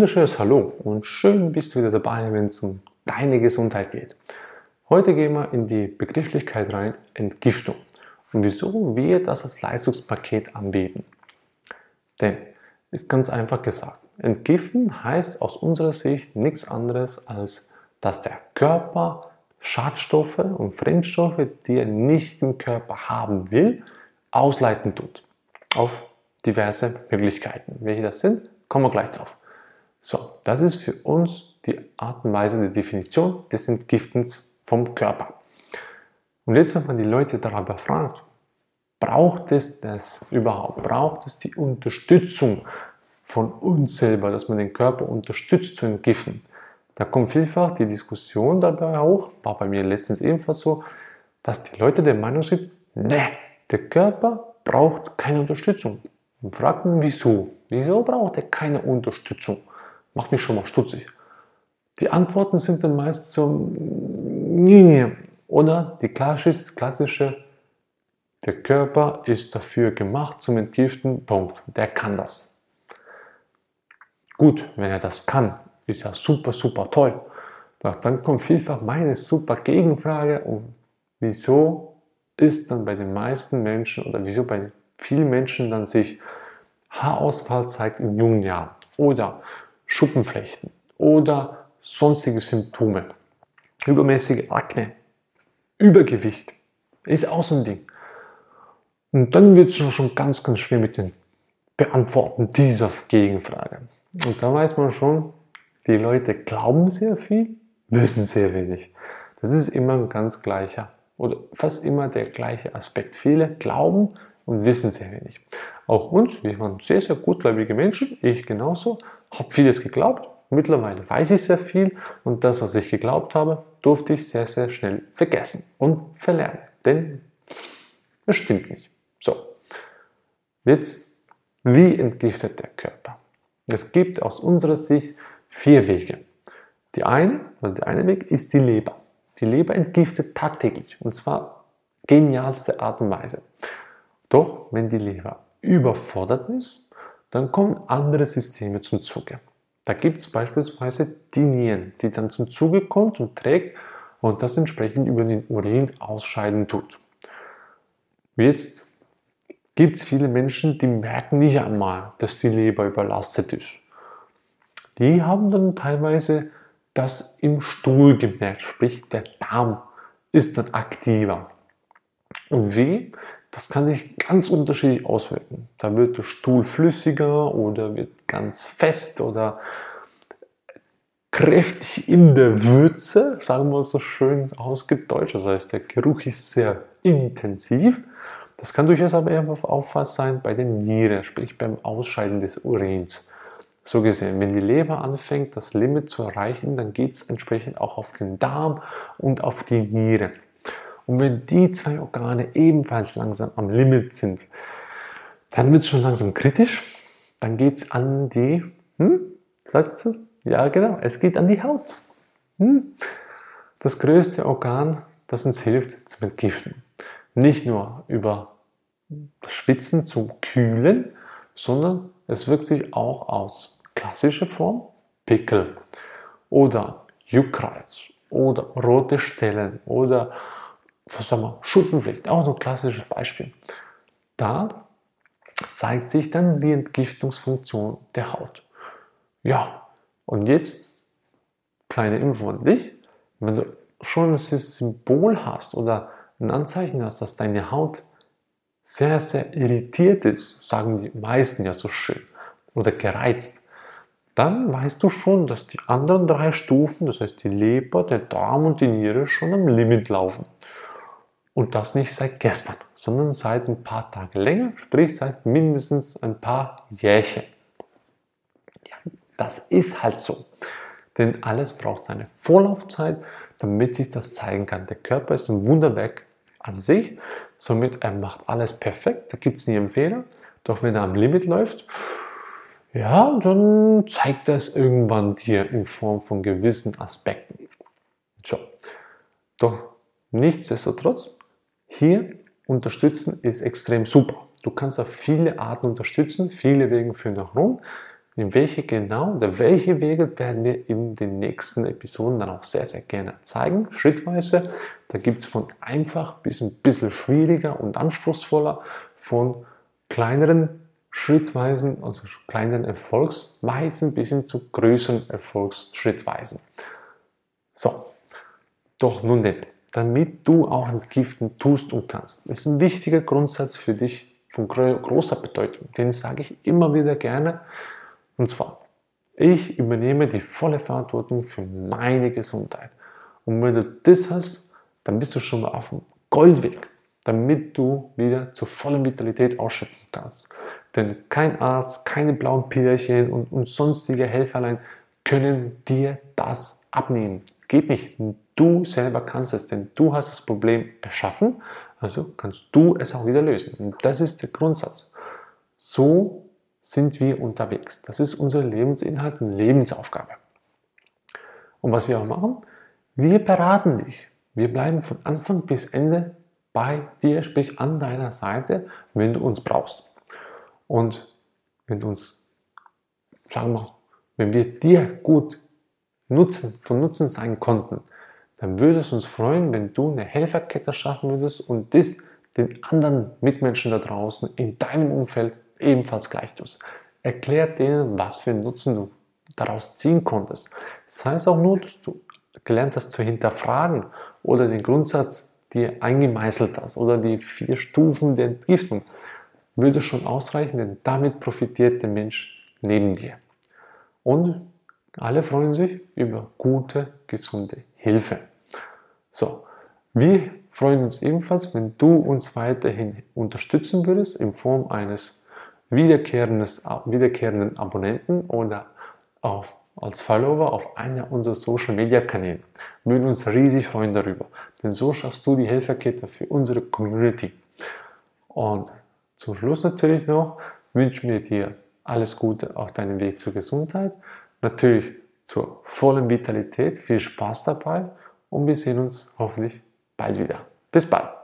wunderschönes Hallo und schön bist du wieder dabei, wenn es um deine Gesundheit geht. Heute gehen wir in die Begrifflichkeit rein, Entgiftung und wieso wir das als Leistungspaket anbieten. Denn, ist ganz einfach gesagt, Entgiften heißt aus unserer Sicht nichts anderes, als dass der Körper Schadstoffe und Fremdstoffe, die er nicht im Körper haben will, ausleiten tut. Auf diverse Möglichkeiten. Welche das sind, kommen wir gleich drauf. So, das ist für uns die Art und Weise der Definition des Entgiftens vom Körper. Und jetzt, wenn man die Leute darüber fragt, braucht es das überhaupt? Braucht es die Unterstützung von uns selber, dass man den Körper unterstützt zu entgiften? Da kommt vielfach die Diskussion dabei hoch, war bei mir letztens ebenfalls so, dass die Leute der Meinung sind, ne, der Körper braucht keine Unterstützung. Und fragt man, wieso? Wieso braucht er keine Unterstützung? Macht mich schon mal stutzig. Die Antworten sind dann meist so, oder die klassische, der Körper ist dafür gemacht zum Entgiften, Punkt. Der kann das. Gut, wenn er das kann, ist ja super, super toll. Doch dann kommt vielfach meine super Gegenfrage, und wieso ist dann bei den meisten Menschen oder wieso bei vielen Menschen dann sich Haarausfall zeigt in jungen Jahren oder Schuppenflechten oder sonstige Symptome, übermäßige Akne, Übergewicht, ist auch so ein Ding. Und dann wird es schon ganz, ganz schwer mit dem Beantworten dieser Gegenfrage. Und da weiß man schon, die Leute glauben sehr viel, wissen sehr wenig. Das ist immer ein ganz gleicher oder fast immer der gleiche Aspekt. Viele glauben und wissen sehr wenig. Auch uns, wir waren sehr, sehr gutgläubige Menschen, ich genauso, habe vieles geglaubt. Mittlerweile weiß ich sehr viel und das, was ich geglaubt habe, durfte ich sehr, sehr schnell vergessen und verlernen. Denn es stimmt nicht. So, jetzt, wie entgiftet der Körper? Es gibt aus unserer Sicht vier Wege. Die eine, oder der eine Weg ist die Leber. Die Leber entgiftet tagtäglich und zwar genialste Art und Weise. Doch wenn die Leber überfordert ist, dann kommen andere Systeme zum Zuge. Da gibt es beispielsweise die Nieren, die dann zum Zuge kommt und trägt und das entsprechend über den Urin ausscheiden tut. Jetzt gibt es viele Menschen, die merken nicht einmal, dass die Leber überlastet ist. Die haben dann teilweise das im Stuhl gemerkt, sprich der Darm ist dann aktiver. Und wie? Das kann sich ganz unterschiedlich auswirken. Da wird der Stuhl flüssiger oder wird ganz fest oder kräftig in der Würze, sagen wir es so schön ausgedeutscht. Das heißt, der Geruch ist sehr intensiv. Das kann durchaus aber eher auffallend sein bei den Nieren, sprich beim Ausscheiden des Urins. So gesehen, wenn die Leber anfängt, das Limit zu erreichen, dann geht es entsprechend auch auf den Darm und auf die Niere. Und wenn die zwei Organe ebenfalls langsam am Limit sind, dann wird es schon langsam kritisch. Dann geht es an die, hm, sagt sie? Ja, genau, es geht an die Haut. Hm? Das größte Organ, das uns hilft zum Entgiften. Nicht nur über das Schwitzen zum Kühlen, sondern es wirkt sich auch aus. Klassische Form, Pickel oder Juckreiz oder rote Stellen oder sagen wir, Schuppenflecht, auch so ein klassisches Beispiel. Da zeigt sich dann die Entgiftungsfunktion der Haut. Ja, und jetzt kleine Info an dich. Wenn du schon ein Symbol hast oder ein Anzeichen hast, dass deine Haut sehr, sehr irritiert ist, sagen die meisten ja so schön, oder gereizt, dann weißt du schon, dass die anderen drei Stufen, das heißt die Leber, der Darm und die Niere, schon am Limit laufen. Und das nicht seit gestern, sondern seit ein paar Tage länger, sprich seit mindestens ein paar Jährchen. Ja, das ist halt so. Denn alles braucht seine Vorlaufzeit, damit sich das zeigen kann. Der Körper ist ein Wunderwerk an sich, somit er macht alles perfekt, da gibt es nie einen Fehler. Doch wenn er am Limit läuft, ja, dann zeigt das irgendwann dir in Form von gewissen Aspekten. So. Doch nichtsdestotrotz hier unterstützen ist extrem super. Du kannst auf viele Arten unterstützen, viele Wege führen nach Rom. In welche genau oder welche Wege werden wir in den nächsten Episoden dann auch sehr, sehr gerne zeigen, schrittweise. Da gibt es von einfach bis ein bisschen schwieriger und anspruchsvoller, von kleineren Schrittweisen, also kleinen Erfolgsweisen bis hin zu größeren Erfolgsschrittweisen. So, doch nun denn, damit du auch entgiften tust und kannst, ist ein wichtiger Grundsatz für dich von großer Bedeutung. Den sage ich immer wieder gerne. Und zwar, ich übernehme die volle Verantwortung für meine Gesundheit. Und wenn du das hast, dann bist du schon mal auf dem Goldweg, damit du wieder zur vollen Vitalität ausschöpfen kannst. Denn kein Arzt, keine blauen Pillerchen und, und sonstige Helferlein können dir das abnehmen. Geht nicht. Du selber kannst es, denn du hast das Problem erschaffen, also kannst du es auch wieder lösen. Und das ist der Grundsatz. So sind wir unterwegs. Das ist unser Lebensinhalt und Lebensaufgabe. Und was wir auch machen, wir beraten dich. Wir bleiben von Anfang bis Ende bei dir, sprich an deiner Seite, wenn du uns brauchst. Und wenn du uns, sagen wir, wenn wir dir gut Nutzen, von Nutzen sein konnten, dann würde es uns freuen, wenn du eine Helferkette schaffen würdest und das den anderen Mitmenschen da draußen in deinem Umfeld ebenfalls gleich tust. Erklär denen, was für einen Nutzen du daraus ziehen konntest. Das heißt auch nur, dass du gelernt hast zu hinterfragen oder den Grundsatz dir eingemeißelt hast oder die vier Stufen der Entgiftung, würde schon ausreichen, denn damit profitiert der Mensch neben dir. Und alle freuen sich über gute, gesunde Hilfe. So, wir freuen uns ebenfalls, wenn du uns weiterhin unterstützen würdest in Form eines wiederkehrenden Abonnenten oder auf, als Follower auf einer unserer Social Media Kanäle. Wir würden uns riesig freuen darüber, denn so schaffst du die Helferkette für unsere Community. Und zum Schluss natürlich noch wünschen wir dir alles Gute auf deinem Weg zur Gesundheit natürlich zur vollen Vitalität. Viel Spaß dabei und wir sehen uns hoffentlich bald wieder. Bis bald.